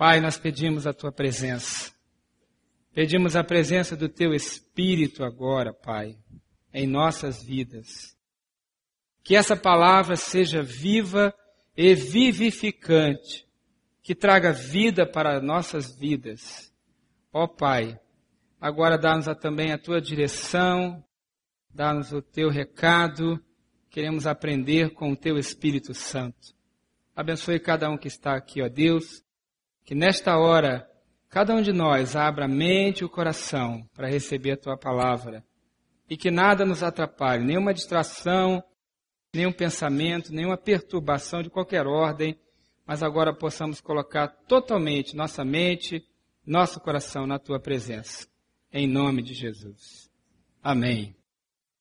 Pai, nós pedimos a tua presença. Pedimos a presença do teu Espírito agora, Pai, em nossas vidas. Que essa palavra seja viva e vivificante, que traga vida para nossas vidas. Ó Pai, agora dá-nos também a tua direção, dá-nos o teu recado, queremos aprender com o teu Espírito Santo. Abençoe cada um que está aqui, ó Deus, que nesta hora cada um de nós abra a mente e o coração para receber a tua palavra e que nada nos atrapalhe, nenhuma distração, nenhum pensamento, nenhuma perturbação de qualquer ordem, mas agora possamos colocar totalmente nossa mente, nosso coração na tua presença. Em nome de Jesus. Amém.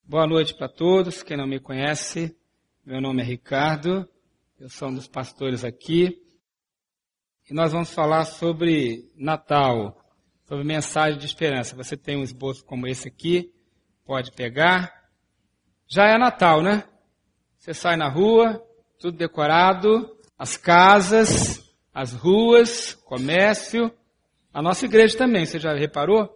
Boa noite para todos. Quem não me conhece, meu nome é Ricardo, eu sou um dos pastores aqui. E nós vamos falar sobre Natal, sobre mensagem de esperança. Você tem um esboço como esse aqui, pode pegar. Já é Natal, né? Você sai na rua, tudo decorado, as casas, as ruas, comércio. A nossa igreja também, você já reparou?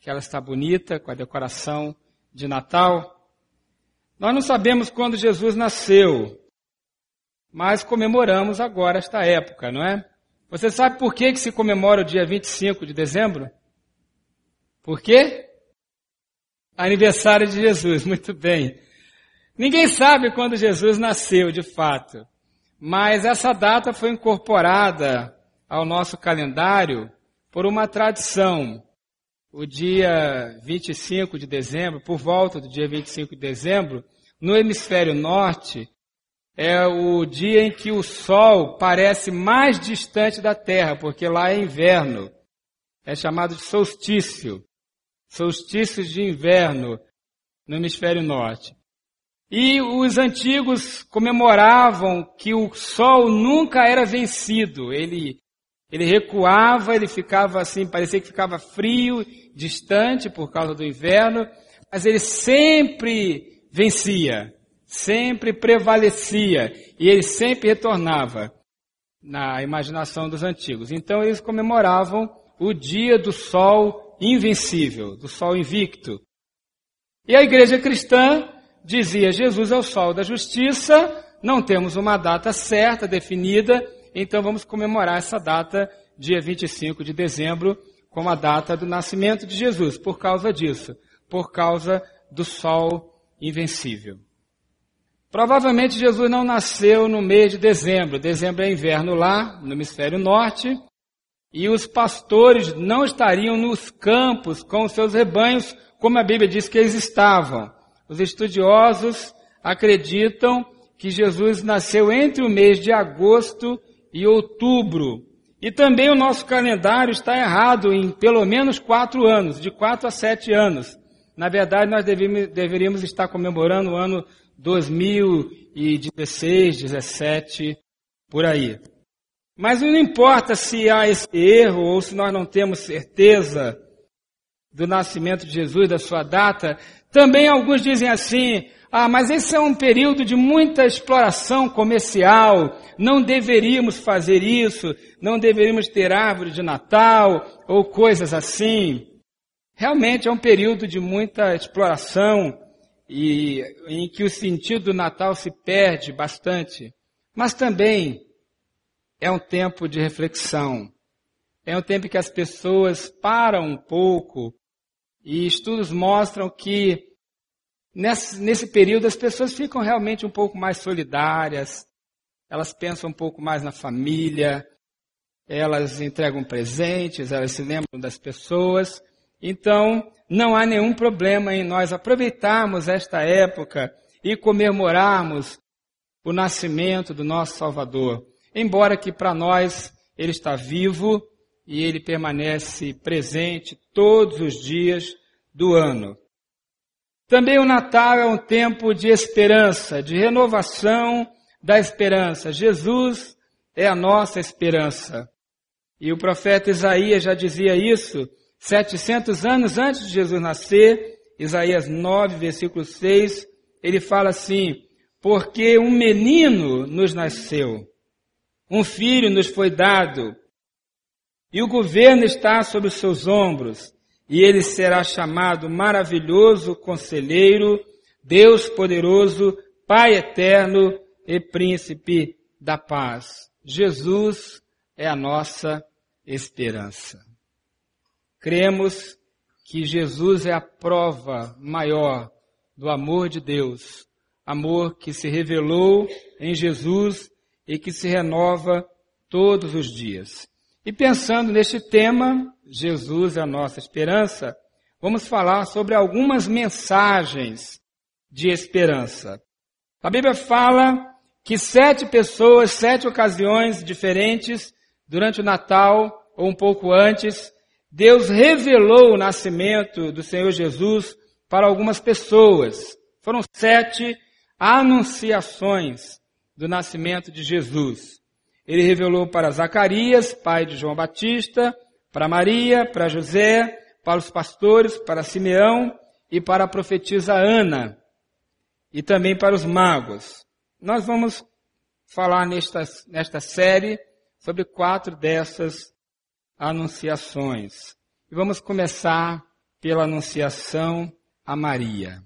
Que ela está bonita, com a decoração de Natal. Nós não sabemos quando Jesus nasceu, mas comemoramos agora esta época, não é? Você sabe por que, que se comemora o dia 25 de dezembro? Por quê? Aniversário de Jesus, muito bem. Ninguém sabe quando Jesus nasceu de fato, mas essa data foi incorporada ao nosso calendário por uma tradição. O dia 25 de dezembro, por volta do dia 25 de dezembro, no hemisfério norte, é o dia em que o Sol parece mais distante da Terra, porque lá é inverno. É chamado de solstício. Solstício de inverno no hemisfério norte. E os antigos comemoravam que o sol nunca era vencido. Ele, ele recuava, ele ficava assim, parecia que ficava frio, distante por causa do inverno, mas ele sempre vencia, sempre prevalecia e ele sempre retornava na imaginação dos antigos. Então eles comemoravam o dia do sol invencível, do sol invicto. E a igreja cristã dizia Jesus é o sol da justiça, não temos uma data certa, definida, então vamos comemorar essa data, dia 25 de dezembro, como a data do nascimento de Jesus, por causa disso, por causa do sol invencível. Provavelmente Jesus não nasceu no mês de dezembro. Dezembro é inverno lá, no hemisfério norte, e os pastores não estariam nos campos com os seus rebanhos, como a Bíblia diz que eles estavam. Os estudiosos acreditam que Jesus nasceu entre o mês de agosto e outubro. E também o nosso calendário está errado em pelo menos quatro anos, de quatro a sete anos. Na verdade, nós deveríamos estar comemorando o ano 2016, 17, por aí. Mas não importa se há esse erro ou se nós não temos certeza do nascimento de Jesus, da sua data, também alguns dizem assim, ah, mas esse é um período de muita exploração comercial, não deveríamos fazer isso, não deveríamos ter árvore de Natal ou coisas assim. Realmente é um período de muita exploração e em que o sentido do Natal se perde bastante. Mas também é um tempo de reflexão. É um tempo que as pessoas param um pouco e estudos mostram que nesse, nesse período as pessoas ficam realmente um pouco mais solidárias, elas pensam um pouco mais na família, elas entregam presentes, elas se lembram das pessoas. Então, não há nenhum problema em nós aproveitarmos esta época e comemorarmos o nascimento do nosso Salvador. Embora que para nós ele está vivo e ele permanece presente todos os dias do ano. Também o Natal é um tempo de esperança, de renovação da esperança. Jesus é a nossa esperança. E o profeta Isaías já dizia isso 700 anos antes de Jesus nascer, Isaías 9, versículo 6, ele fala assim: Porque um menino nos nasceu, um filho nos foi dado, e o governo está sobre os seus ombros, e ele será chamado maravilhoso conselheiro, Deus poderoso, Pai eterno e príncipe da paz. Jesus é a nossa esperança. Cremos que Jesus é a prova maior do amor de Deus, amor que se revelou em Jesus e que se renova todos os dias. E pensando neste tema, Jesus é a nossa esperança, vamos falar sobre algumas mensagens de esperança. A Bíblia fala que sete pessoas, sete ocasiões diferentes, durante o Natal ou um pouco antes, Deus revelou o nascimento do Senhor Jesus para algumas pessoas. Foram sete anunciações do nascimento de Jesus. Ele revelou para Zacarias, pai de João Batista, para Maria, para José, para os pastores, para Simeão e para a profetisa Ana, e também para os magos. Nós vamos falar nesta, nesta série sobre quatro dessas anunciações. E vamos começar pela anunciação a Maria.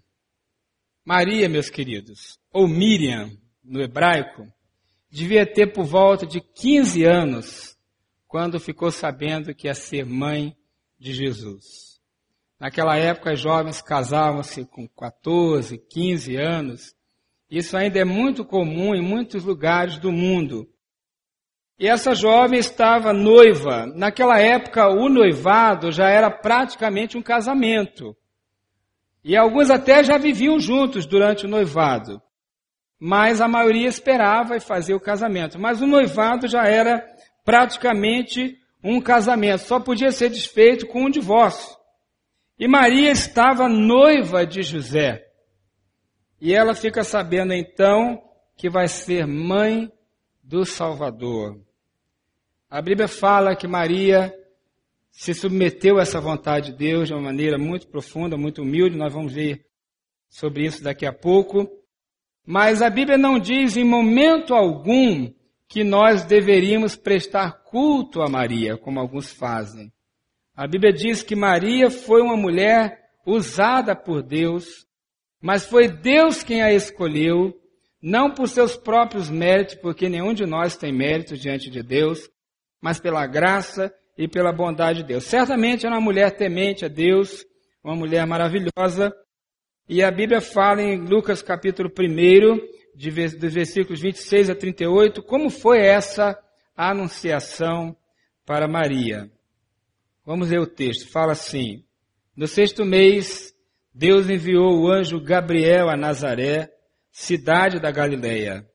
Maria, meus queridos, ou Miriam no hebraico, devia ter por volta de 15 anos quando ficou sabendo que ia ser mãe de Jesus. Naquela época, os jovens casavam-se com 14, 15 anos. Isso ainda é muito comum em muitos lugares do mundo. E essa jovem estava noiva. Naquela época, o noivado já era praticamente um casamento. E alguns até já viviam juntos durante o noivado. Mas a maioria esperava e fazia o casamento. Mas o noivado já era praticamente um casamento. Só podia ser desfeito com um divórcio. E Maria estava noiva de José. E ela fica sabendo então que vai ser mãe do Salvador. A Bíblia fala que Maria se submeteu a essa vontade de Deus de uma maneira muito profunda, muito humilde. Nós vamos ver sobre isso daqui a pouco. Mas a Bíblia não diz em momento algum que nós deveríamos prestar culto a Maria, como alguns fazem. A Bíblia diz que Maria foi uma mulher usada por Deus, mas foi Deus quem a escolheu, não por seus próprios méritos, porque nenhum de nós tem méritos diante de Deus, mas pela graça e pela bondade de Deus. Certamente era uma mulher temente a Deus, uma mulher maravilhosa, e a Bíblia fala em Lucas capítulo 1, de, dos versículos 26 a 38, como foi essa anunciação para Maria. Vamos ler o texto. Fala assim: No sexto mês, Deus enviou o anjo Gabriel a Nazaré, cidade da Galileia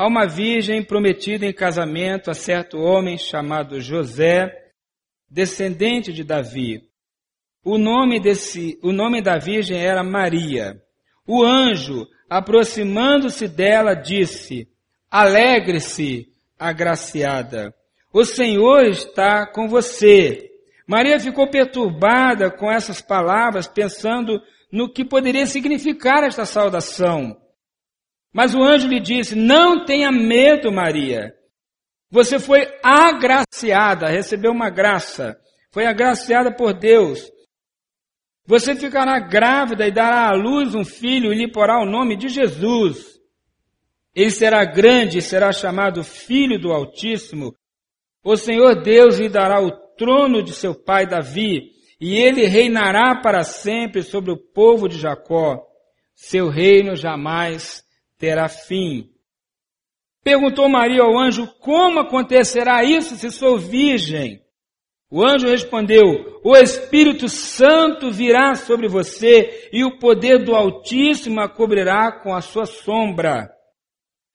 a uma virgem prometida em casamento a certo homem chamado José, descendente de Davi. O nome desse, o nome da virgem era Maria. O anjo, aproximando-se dela, disse: Alegre-se, agraciada. O Senhor está com você. Maria ficou perturbada com essas palavras, pensando no que poderia significar esta saudação. Mas o anjo lhe disse: Não tenha medo, Maria. Você foi agraciada, recebeu uma graça, foi agraciada por Deus. Você ficará grávida e dará à luz um filho e lhe porá o nome de Jesus. Ele será grande e será chamado Filho do Altíssimo. O Senhor Deus lhe dará o trono de seu pai Davi, e ele reinará para sempre sobre o povo de Jacó. Seu reino jamais terá fim. Perguntou Maria ao anjo: Como acontecerá isso se sou virgem? O anjo respondeu: O Espírito Santo virá sobre você e o poder do Altíssimo a cobrirá com a sua sombra.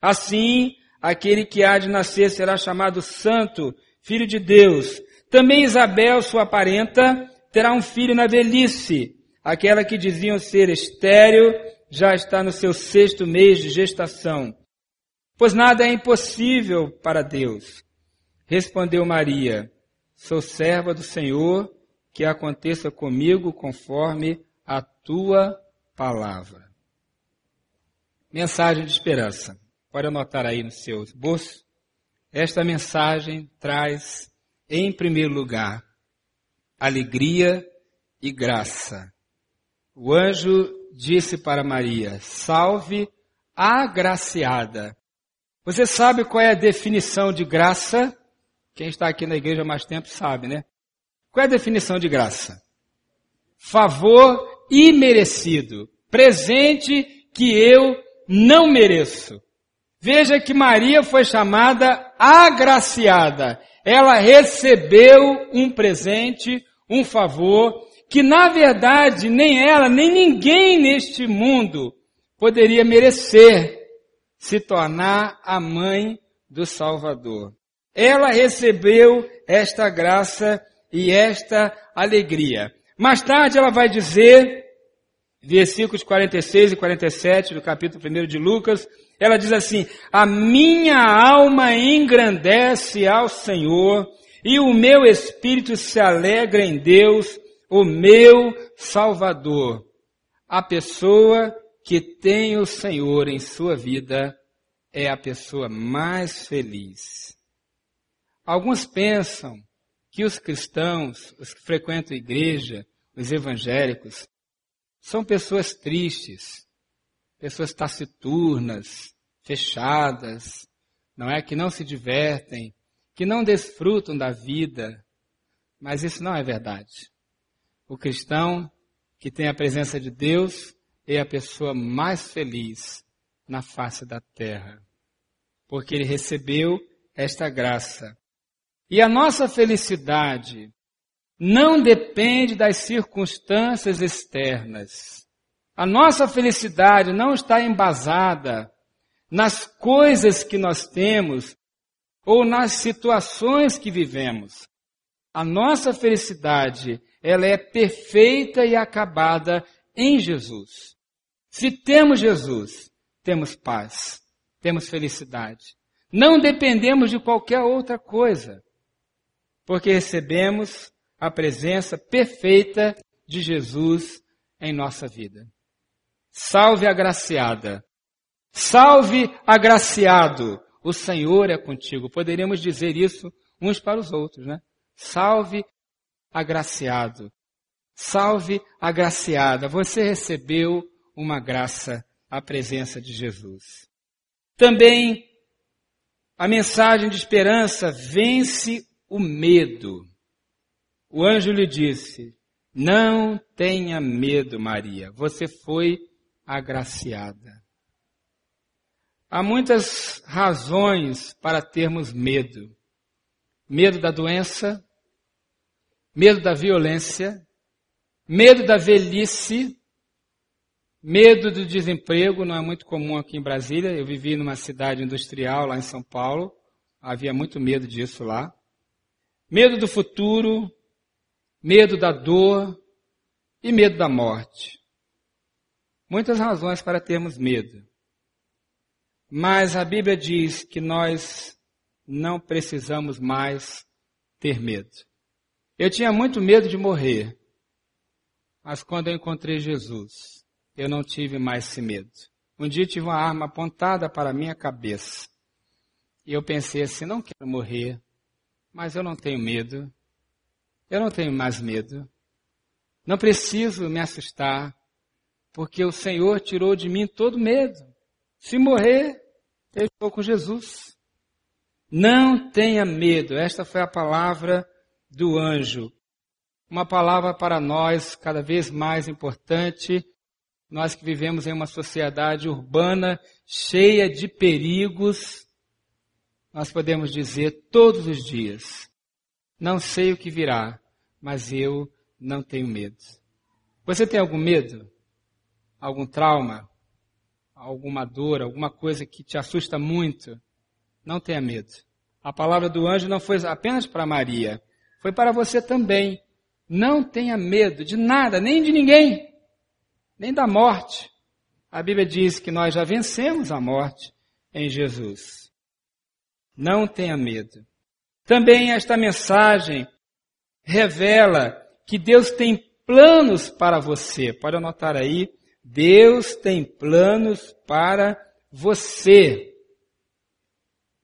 Assim, aquele que há de nascer será chamado Santo, Filho de Deus. Também Isabel, sua parenta, terá um filho na velhice. Aquela que diziam ser estéril já está no seu sexto mês de gestação. Pois nada é impossível para Deus. Respondeu Maria: Sou serva do Senhor, que aconteça comigo conforme a tua palavra. Mensagem de esperança. Pode anotar aí no seu esboço. Esta mensagem traz em primeiro lugar, alegria e graça. O anjo disse para Maria: Salve, agraciada. Você sabe qual é a definição de graça? Quem está aqui na igreja há mais tempo sabe, né? Qual é a definição de graça? Favor imerecido, presente que eu não mereço. Veja que Maria foi chamada agraciada. Ela recebeu um presente, um favor, que na verdade nem ela, nem ninguém neste mundo poderia merecer se tornar a mãe do Salvador. Ela recebeu esta graça e esta alegria. Mais tarde ela vai dizer, versículos 46 e 47 do capítulo 1 de Lucas, ela diz assim: A minha alma engrandece ao Senhor, e o meu espírito se alegra em Deus, o meu Salvador. A pessoa que tem o Senhor em sua vida é a pessoa mais feliz. Alguns pensam que os cristãos, os que frequentam a igreja, os evangélicos, são pessoas tristes, pessoas taciturnas, fechadas, não é? Que não se divertem, que não desfrutam da vida. Mas isso não é verdade. O cristão que tem a presença de Deus é a pessoa mais feliz na face da terra, porque ele recebeu esta graça. E a nossa felicidade não depende das circunstâncias externas. A nossa felicidade não está embasada nas coisas que nós temos ou nas situações que vivemos. A nossa felicidade, ela é perfeita e acabada em Jesus. Se temos Jesus, temos paz, temos felicidade. Não dependemos de qualquer outra coisa, porque recebemos a presença perfeita de Jesus em nossa vida. Salve agraciada. Salve agraciado. O Senhor é contigo. Poderíamos dizer isso uns para os outros, né? Salve agraciado. Salve agraciada. Você recebeu uma graça, a presença de Jesus. Também a mensagem de esperança vence o medo. O anjo lhe disse: Não tenha medo, Maria, você foi agraciada. Há muitas razões para termos medo. Medo da doença, medo da violência, medo da velhice, medo do desemprego, não é muito comum aqui em Brasília. Eu vivi numa cidade industrial lá em São Paulo, havia muito medo disso lá. Medo do futuro, medo da dor e medo da morte. Muitas razões para termos medo. Mas a Bíblia diz que nós não precisamos mais ter medo. Eu tinha muito medo de morrer, mas quando eu encontrei Jesus, eu não tive mais esse medo. Um dia tive uma arma apontada para a minha cabeça. E eu pensei assim: não quero morrer, mas eu não tenho medo. Eu não tenho mais medo. Não preciso me assustar, porque o Senhor tirou de mim todo medo. Se morrer, eu estou com Jesus. Não tenha medo. Esta foi a palavra do anjo. Uma palavra para nós cada vez mais importante. Nós que vivemos em uma sociedade urbana cheia de perigos, nós podemos dizer todos os dias: não sei o que virá, mas eu não tenho medo. Você tem algum medo? Algum trauma? Alguma dor? Alguma coisa que te assusta muito? Não tenha medo. A palavra do anjo não foi apenas para Maria, foi para você também. Não tenha medo de nada, nem de ninguém, nem da morte. A Bíblia diz que nós já vencemos a morte em Jesus. Não tenha medo. Também esta mensagem revela que Deus tem planos para você. Pode anotar aí. Deus tem planos para você.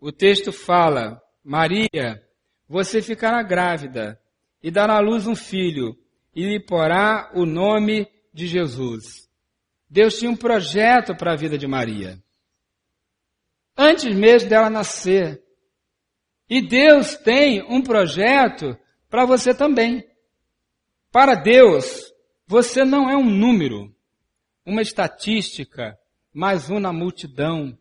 O texto fala: Maria, você ficará grávida e dará à luz um filho e lhe porá o nome de Jesus. Deus tinha um projeto para a vida de Maria. Antes mesmo dela nascer. E Deus tem um projeto para você também. Para Deus, você não é um número, uma estatística, mais um na multidão.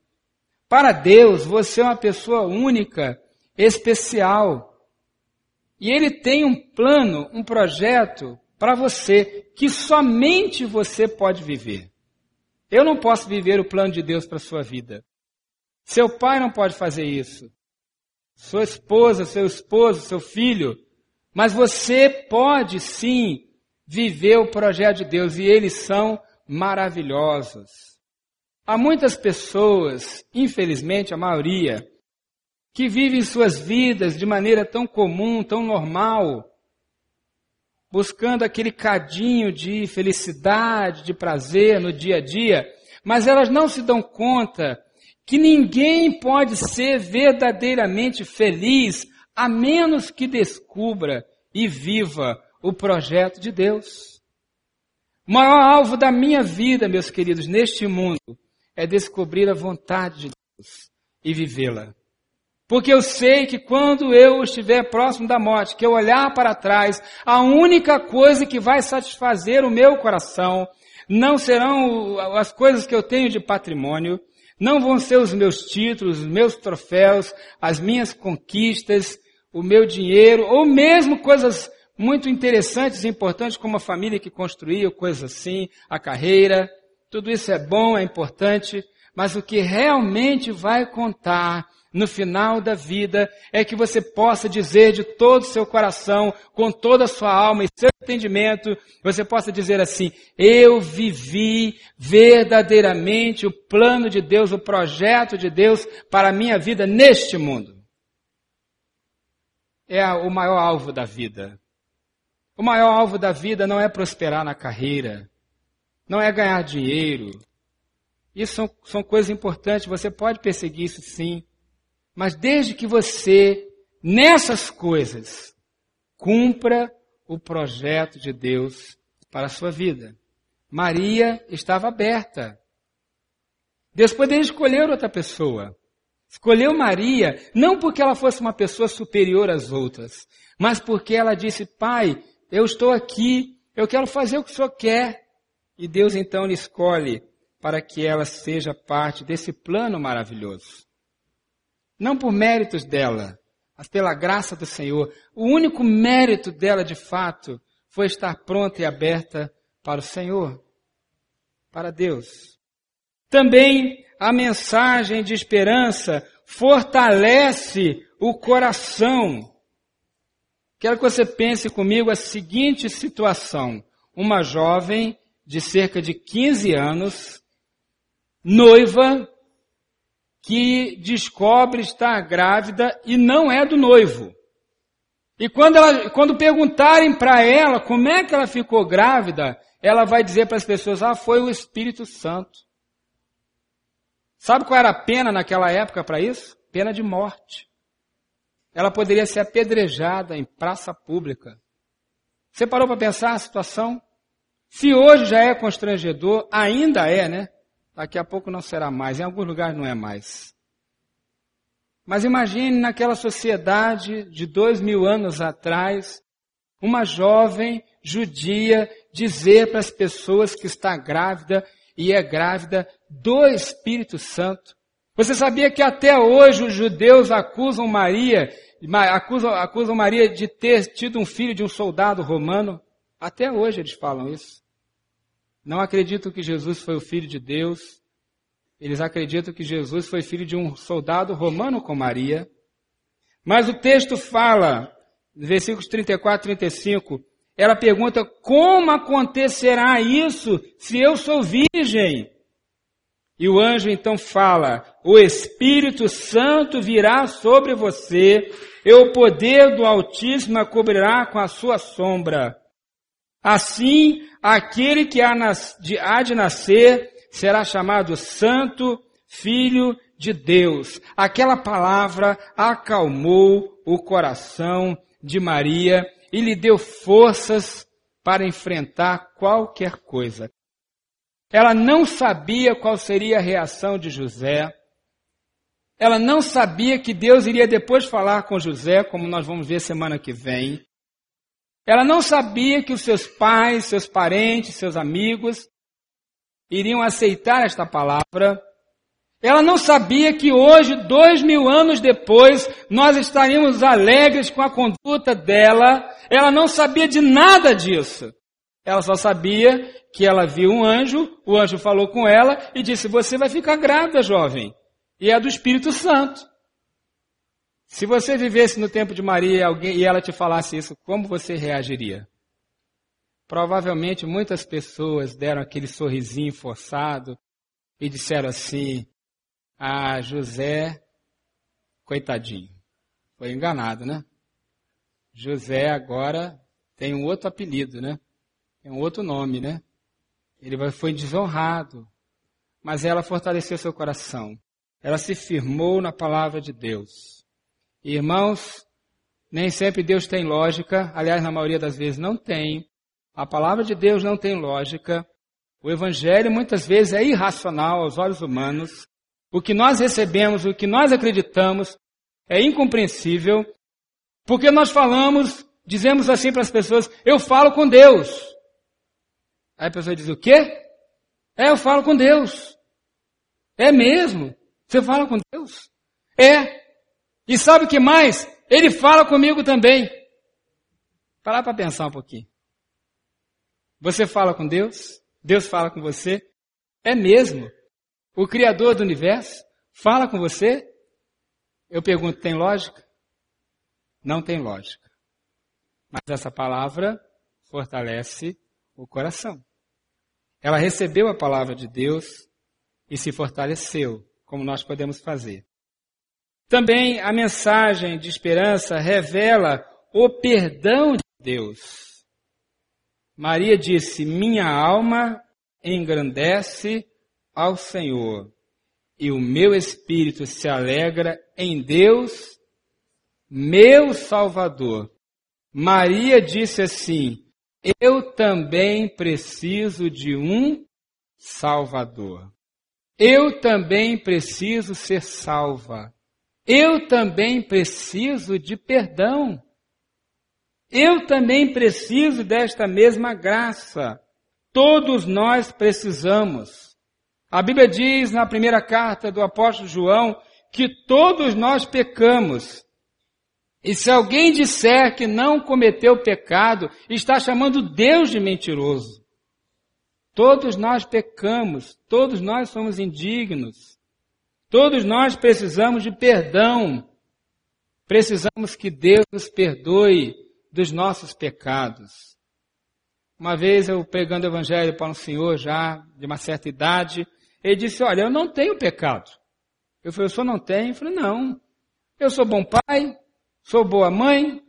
Para Deus, você é uma pessoa única, especial. E Ele tem um plano, um projeto para você que somente você pode viver. Eu não posso viver o plano de Deus para sua vida. Seu pai não pode fazer isso. Sua esposa, seu esposo, seu filho. Mas você pode sim viver o projeto de Deus e eles são maravilhosos. Há muitas pessoas, infelizmente a maioria, que vivem suas vidas de maneira tão comum, tão normal, buscando aquele cadinho de felicidade, de prazer no dia a dia, mas elas não se dão conta que ninguém pode ser verdadeiramente feliz a menos que descubra e viva o projeto de Deus. O maior alvo da minha vida, meus queridos, neste mundo, é descobrir a vontade de Deus e vivê-la. Porque eu sei que quando eu estiver próximo da morte, que eu olhar para trás, a única coisa que vai satisfazer o meu coração não serão as coisas que eu tenho de patrimônio, não vão ser os meus títulos, os meus troféus, as minhas conquistas, o meu dinheiro, ou mesmo coisas muito interessantes e importantes como a família que construiu, coisas assim, a carreira. Tudo isso é bom, é importante, mas o que realmente vai contar no final da vida é que você possa dizer de todo o seu coração, com toda a sua alma e seu entendimento, você possa dizer assim: eu vivi verdadeiramente o plano de Deus, o projeto de Deus para a minha vida neste mundo. É o maior alvo da vida. O maior alvo da vida não é prosperar na carreira, não é ganhar dinheiro. Isso são, são coisas importantes, você pode perseguir isso sim. Mas desde que você, nessas coisas, cumpra o projeto de Deus para a sua vida. Maria estava aberta. Deus poderia escolher outra pessoa. Escolheu Maria não porque ela fosse uma pessoa superior às outras, mas porque ela disse: Pai, eu estou aqui, eu quero fazer o que o Senhor quer. E Deus então lhe escolhe para que ela seja parte desse plano maravilhoso não por méritos dela, mas pela graça do Senhor. O único mérito dela, de fato, foi estar pronta e aberta para o Senhor, para Deus. Também a mensagem de esperança fortalece o coração. Quero que você pense comigo a seguinte situação. Uma jovem de cerca de 15 anos, noiva, que descobre estar grávida e não é do noivo. E quando, ela, quando perguntarem para ela como é que ela ficou grávida, ela vai dizer para as pessoas: Ah, foi o Espírito Santo. Sabe qual era a pena naquela época para isso? Pena de morte. Ela poderia ser apedrejada em praça pública. Você parou para pensar a situação? Se hoje já é constrangedor, ainda é, né? Daqui a pouco não será mais, em alguns lugares não é mais. Mas imagine naquela sociedade de dois mil anos atrás, uma jovem judia dizer para as pessoas que está grávida e é grávida do Espírito Santo. Você sabia que até hoje os judeus acusam Maria, acusam, acusam Maria de ter tido um filho de um soldado romano? Até hoje eles falam isso. Não acreditam que Jesus foi o filho de Deus. Eles acreditam que Jesus foi filho de um soldado romano com Maria. Mas o texto fala, versículos 34 e 35, ela pergunta: como acontecerá isso se eu sou virgem? E o anjo então fala: O Espírito Santo virá sobre você, e o poder do Altíssimo a cobrirá com a sua sombra. Assim, aquele que há de nascer será chamado Santo, Filho de Deus. Aquela palavra acalmou o coração de Maria e lhe deu forças para enfrentar qualquer coisa. Ela não sabia qual seria a reação de José. Ela não sabia que Deus iria depois falar com José, como nós vamos ver semana que vem. Ela não sabia que os seus pais, seus parentes, seus amigos iriam aceitar esta palavra. Ela não sabia que hoje, dois mil anos depois, nós estaríamos alegres com a conduta dela. Ela não sabia de nada disso. Ela só sabia que ela viu um anjo, o anjo falou com ela e disse: Você vai ficar grávida, jovem. E é do Espírito Santo. Se você vivesse no tempo de Maria alguém, e ela te falasse isso, como você reagiria? Provavelmente muitas pessoas deram aquele sorrisinho forçado e disseram assim: Ah, José, coitadinho, foi enganado, né? José agora tem um outro apelido, né? Tem um outro nome, né? Ele foi desonrado. Mas ela fortaleceu seu coração. Ela se firmou na palavra de Deus. Irmãos, nem sempre Deus tem lógica, aliás, na maioria das vezes não tem. A palavra de Deus não tem lógica. O Evangelho muitas vezes é irracional aos olhos humanos. O que nós recebemos, o que nós acreditamos, é incompreensível, porque nós falamos, dizemos assim para as pessoas: eu falo com Deus. Aí a pessoa diz: o quê? É, eu falo com Deus. É mesmo? Você fala com Deus? É. E sabe o que mais? Ele fala comigo também. Parar para pensar um pouquinho. Você fala com Deus? Deus fala com você? É mesmo? O Criador do universo fala com você? Eu pergunto, tem lógica? Não tem lógica. Mas essa palavra fortalece o coração. Ela recebeu a palavra de Deus e se fortaleceu, como nós podemos fazer. Também a mensagem de esperança revela o perdão de Deus. Maria disse: Minha alma engrandece ao Senhor, e o meu espírito se alegra em Deus, meu Salvador. Maria disse assim: Eu também preciso de um Salvador. Eu também preciso ser salva. Eu também preciso de perdão. Eu também preciso desta mesma graça. Todos nós precisamos. A Bíblia diz na primeira carta do apóstolo João que todos nós pecamos. E se alguém disser que não cometeu pecado, está chamando Deus de mentiroso. Todos nós pecamos, todos nós somos indignos. Todos nós precisamos de perdão. Precisamos que Deus nos perdoe dos nossos pecados. Uma vez eu pregando o evangelho para um senhor já de uma certa idade, ele disse: Olha, eu não tenho pecado. Eu falei: O senhor não tem? Eu falei: Não. Eu sou bom pai, sou boa mãe.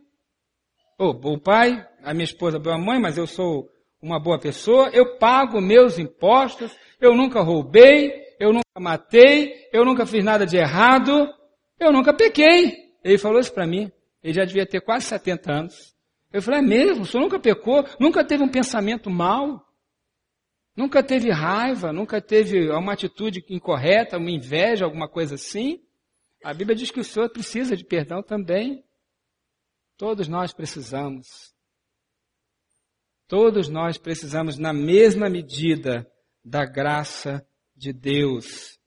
Ou bom pai, a minha esposa é boa mãe, mas eu sou uma boa pessoa. Eu pago meus impostos, eu nunca roubei, eu nunca matei, eu nunca fiz nada de errado, eu nunca pequei. Ele falou isso para mim. Ele já devia ter quase 70 anos. Eu falei, é mesmo? O senhor nunca pecou? Nunca teve um pensamento mal? Nunca teve raiva? Nunca teve uma atitude incorreta, uma inveja, alguma coisa assim? A Bíblia diz que o senhor precisa de perdão também. Todos nós precisamos. Todos nós precisamos, na mesma medida, da graça de Deus.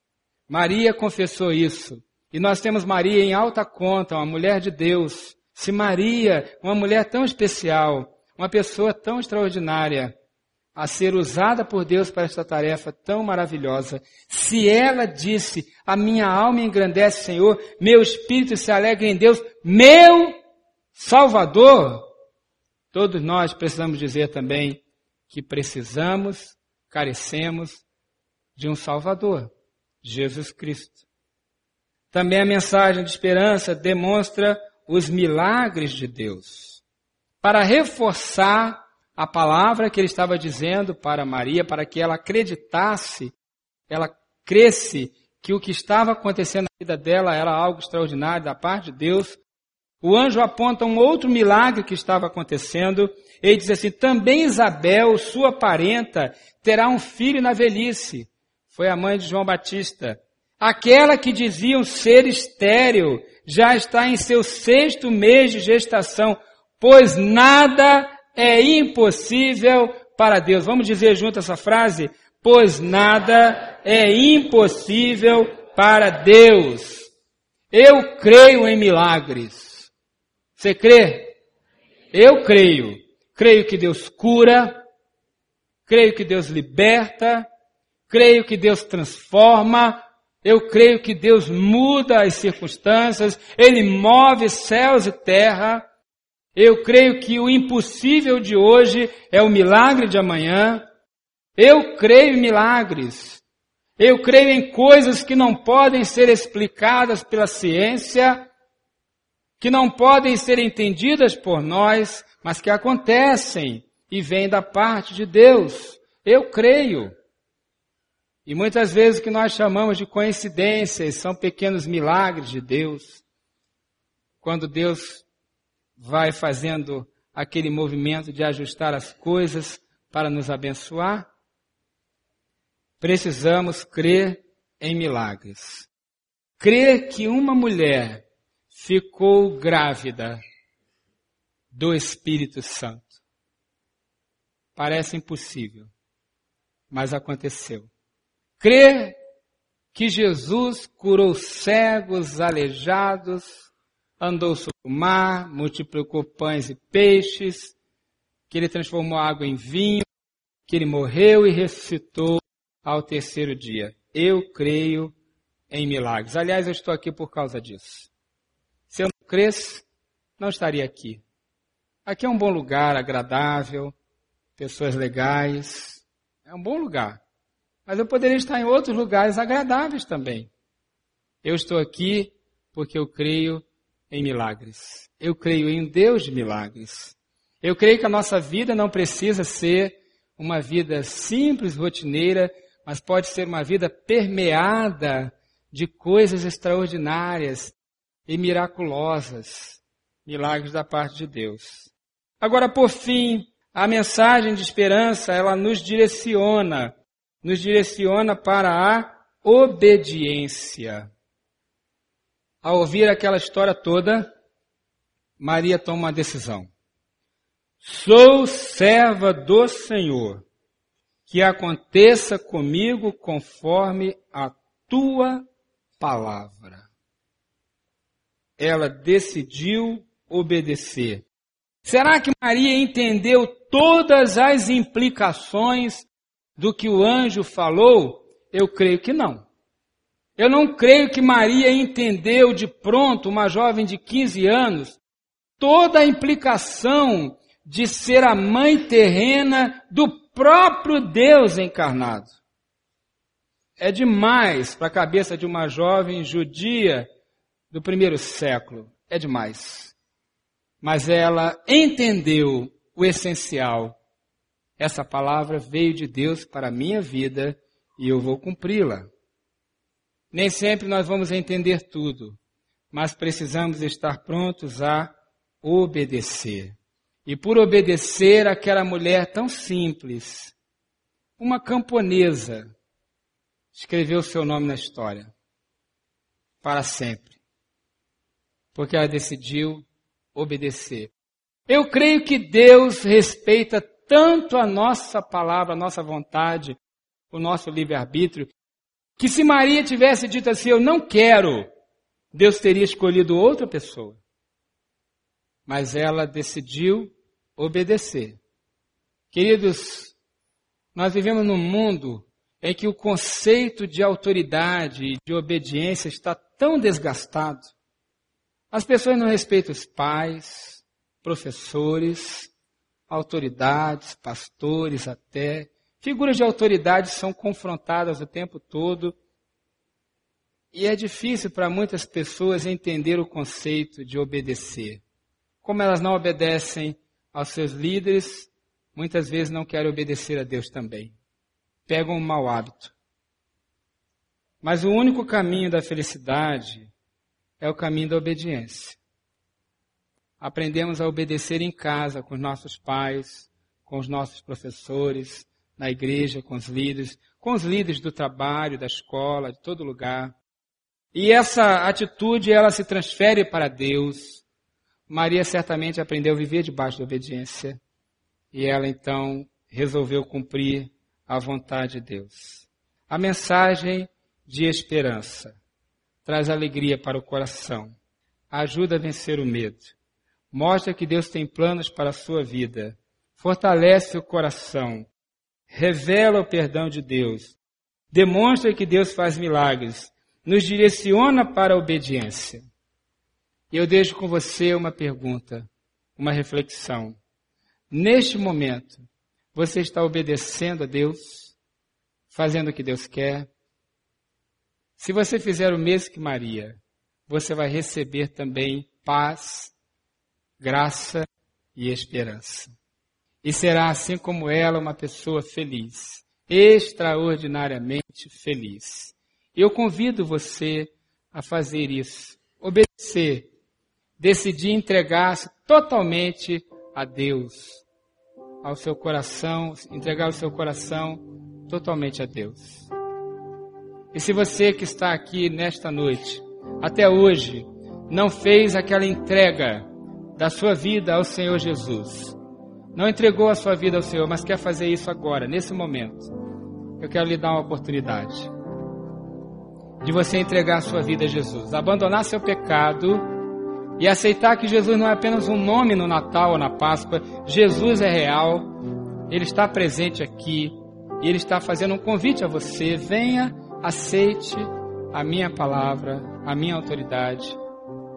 Maria confessou isso. E nós temos Maria em alta conta, uma mulher de Deus. Se Maria, uma mulher tão especial, uma pessoa tão extraordinária, a ser usada por Deus para esta tarefa tão maravilhosa, se ela disse, a minha alma engrandece, Senhor, meu espírito se alegra em Deus, meu Salvador, todos nós precisamos dizer também que precisamos, carecemos de um Salvador, Jesus Cristo. Também a mensagem de esperança demonstra os milagres de Deus. Para reforçar a palavra que ele estava dizendo para Maria, para que ela acreditasse, ela cresce que o que estava acontecendo na vida dela era algo extraordinário da parte de Deus. O anjo aponta um outro milagre que estava acontecendo. Ele diz assim: também Isabel, sua parenta, terá um filho na velhice. Foi a mãe de João Batista. Aquela que diziam ser estéril já está em seu sexto mês de gestação, pois nada é impossível para Deus. Vamos dizer junto essa frase? Pois nada é impossível para Deus. Eu creio em milagres. Você crê? Eu creio. Creio que Deus cura, creio que Deus liberta, creio que Deus transforma, eu creio que Deus muda as circunstâncias, Ele move céus e terra. Eu creio que o impossível de hoje é o milagre de amanhã. Eu creio em milagres. Eu creio em coisas que não podem ser explicadas pela ciência, que não podem ser entendidas por nós, mas que acontecem e vêm da parte de Deus. Eu creio. E muitas vezes o que nós chamamos de coincidências são pequenos milagres de Deus. Quando Deus vai fazendo aquele movimento de ajustar as coisas para nos abençoar, precisamos crer em milagres. Crer que uma mulher ficou grávida do Espírito Santo. Parece impossível, mas aconteceu. Crer que Jesus curou cegos, aleijados, andou sobre o mar, multiplicou pães e peixes, que ele transformou água em vinho, que ele morreu e ressuscitou ao terceiro dia. Eu creio em milagres. Aliás, eu estou aqui por causa disso. Se eu não cresce, não estaria aqui. Aqui é um bom lugar, agradável, pessoas legais. É um bom lugar. Mas eu poderia estar em outros lugares agradáveis também. Eu estou aqui porque eu creio em milagres. Eu creio em Deus de milagres. Eu creio que a nossa vida não precisa ser uma vida simples, rotineira, mas pode ser uma vida permeada de coisas extraordinárias e miraculosas, milagres da parte de Deus. Agora, por fim, a mensagem de esperança, ela nos direciona nos direciona para a obediência. Ao ouvir aquela história toda, Maria toma uma decisão. Sou serva do Senhor, que aconteça comigo conforme a tua palavra. Ela decidiu obedecer. Será que Maria entendeu todas as implicações do que o anjo falou? Eu creio que não. Eu não creio que Maria entendeu de pronto, uma jovem de 15 anos, toda a implicação de ser a mãe terrena do próprio Deus encarnado. É demais para a cabeça de uma jovem judia do primeiro século. É demais. Mas ela entendeu o essencial essa palavra veio de Deus para a minha vida e eu vou cumpri-la. Nem sempre nós vamos entender tudo, mas precisamos estar prontos a obedecer. E por obedecer aquela mulher tão simples, uma camponesa, escreveu seu nome na história. Para sempre. Porque ela decidiu obedecer. Eu creio que Deus respeita tanto a nossa palavra, a nossa vontade, o nosso livre-arbítrio, que se Maria tivesse dito assim, eu não quero, Deus teria escolhido outra pessoa. Mas ela decidiu obedecer. Queridos, nós vivemos num mundo em que o conceito de autoridade e de obediência está tão desgastado. As pessoas não respeitam os pais, professores, autoridades, pastores até. Figuras de autoridade são confrontadas o tempo todo. E é difícil para muitas pessoas entender o conceito de obedecer. Como elas não obedecem aos seus líderes, muitas vezes não querem obedecer a Deus também. Pegam um mau hábito. Mas o único caminho da felicidade é o caminho da obediência. Aprendemos a obedecer em casa, com os nossos pais, com os nossos professores, na igreja, com os líderes, com os líderes do trabalho, da escola, de todo lugar. E essa atitude, ela se transfere para Deus. Maria certamente aprendeu a viver debaixo da obediência. E ela então resolveu cumprir a vontade de Deus. A mensagem de esperança traz alegria para o coração, ajuda a vencer o medo, mostra que Deus tem planos para a sua vida, fortalece o coração, revela o perdão de Deus, demonstra que Deus faz milagres, nos direciona para a obediência. Eu deixo com você uma pergunta, uma reflexão. Neste momento, você está obedecendo a Deus, fazendo o que Deus quer? Se você fizer o mesmo que Maria, você vai receber também paz, graça e esperança. E será assim como ela uma pessoa feliz, extraordinariamente feliz. Eu convido você a fazer isso, obedecer, decidir entregar-se totalmente a Deus, ao seu coração, entregar o seu coração totalmente a Deus. E se você que está aqui nesta noite, até hoje, não fez aquela entrega da sua vida ao Senhor Jesus, não entregou a sua vida ao Senhor, mas quer fazer isso agora, nesse momento, eu quero lhe dar uma oportunidade de você entregar a sua vida a Jesus, abandonar seu pecado e aceitar que Jesus não é apenas um nome no Natal ou na Páscoa, Jesus é real, Ele está presente aqui e Ele está fazendo um convite a você: venha, aceite a minha palavra, a minha autoridade,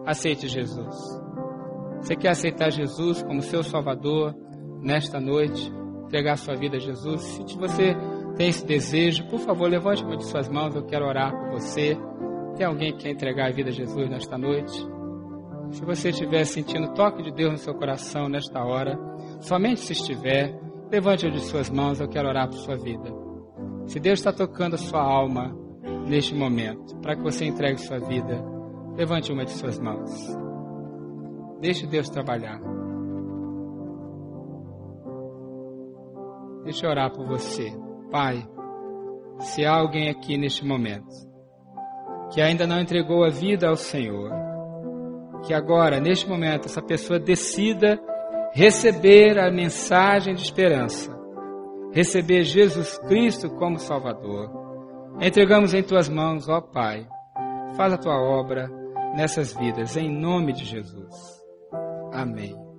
aceite Jesus. Você quer aceitar Jesus como seu Salvador? nesta noite, entregar sua vida a Jesus. Se você tem esse desejo, por favor, levante uma de suas mãos, eu quero orar por você. Tem alguém que quer entregar a vida a Jesus nesta noite? Se você estiver sentindo o toque de Deus no seu coração nesta hora, somente se estiver, levante uma de suas mãos, eu quero orar por sua vida. Se Deus está tocando a sua alma neste momento, para que você entregue sua vida, levante uma de suas mãos. Deixe Deus trabalhar. Deixa eu orar por você. Pai, se há alguém aqui neste momento que ainda não entregou a vida ao Senhor, que agora, neste momento, essa pessoa decida receber a mensagem de esperança, receber Jesus Cristo como Salvador. Entregamos em tuas mãos, ó Pai. Faz a tua obra nessas vidas, em nome de Jesus. Amém.